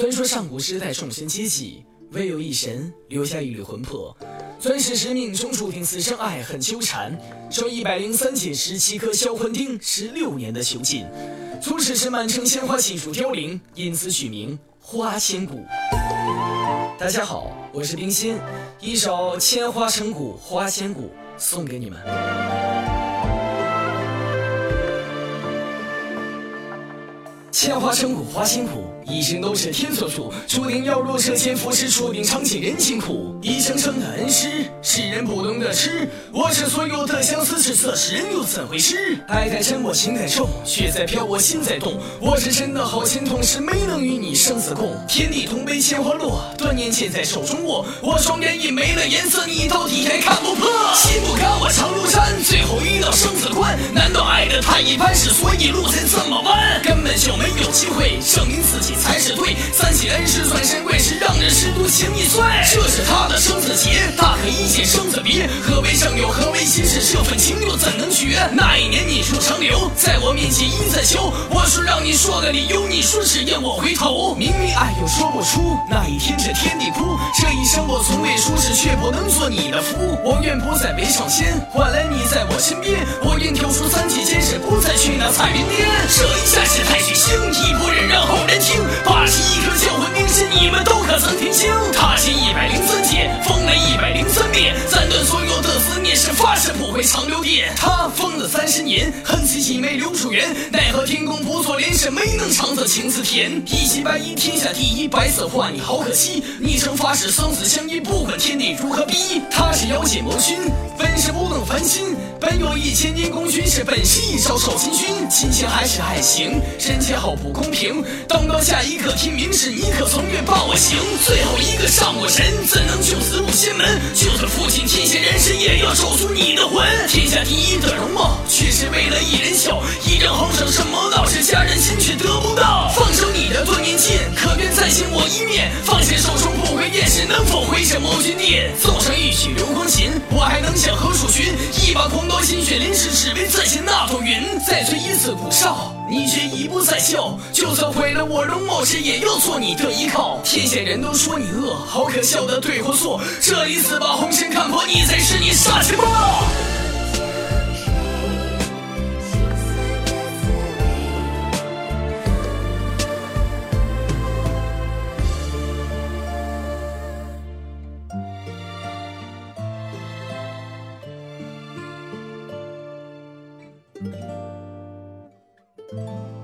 传说上古时代众神皆寂，唯有一神留下一缕魂魄。钻石石命中注定此生爱恨纠缠，受一百零三劫十七颗销魂钉，十六年的囚禁。从此是满城鲜花尽数凋零，因此取名花千骨。大家好，我是冰心，一首《千花成骨花千骨》送给你们。千花成骨花千骨，一生都是天所助，注定要入舍千浮世，注定尝尽人情苦。一生生的恩师，世人不懂得吃。我这所有的相思，是色世人又怎会知？爱在深，我，情在重，雪在飘，我心在动。我是真的好心痛，是没能与你生死共。天地同悲，千花落，断念剑在手中握。我双眼已没了颜色，你到底还看不破？心不甘，我长如山，最后一道生死关。难道爱的太一般，是所以路才这么弯？根本就没。有机会证明自己才是对，三千恩师算神贵，是让人师徒情易碎。这是他的生死劫，大可一剑生死别。何为正友？何为心事？这份情又怎能绝？那一年你说长留，在我面前一再求，我说让你说个理由，你说只愿我回头。明明爱又说不出，那一天这天地哭。这一生我从未出世，却不能做你的夫。我愿不再为上仙，换来你在我身边。我愿跳出三界前世，不再去那彩云巅。这一下是太虚星。一不发誓不回长留殿。他疯了三十年，恨自己没留住缘，奈何天公不作怜，是没能尝得青丝甜。一袭白衣，天下第一，白色画你好可惜。你曾发誓生死相依，不管天地如何逼。他是妖界魔君，本是不能凡心。本有一千年功勋，是本是一朝少秦勋。亲情还是爱情？人间好不公平。等到下一刻天明时，你可曾愿报我行？最后一个上过神，怎能救死入仙门？就算负尽天下人世，也要守住你的魂。天下第一的容貌，却是为了一人笑。一人好生什么道？是家人心却得不到。放手你的断念剑，可愿再见我一面？放下手中，能否回这魔君殿？奏上一曲流光琴，我还能向何处寻？一把狂刀鲜血淋湿，只为再现那朵云。再吹一次古哨。你却已不再笑，就算毁了我容貌，谁也要做你的依靠。天下人都说你恶，好可笑的对或错。这一次把红尘看破，你才是你杀阡陌。Música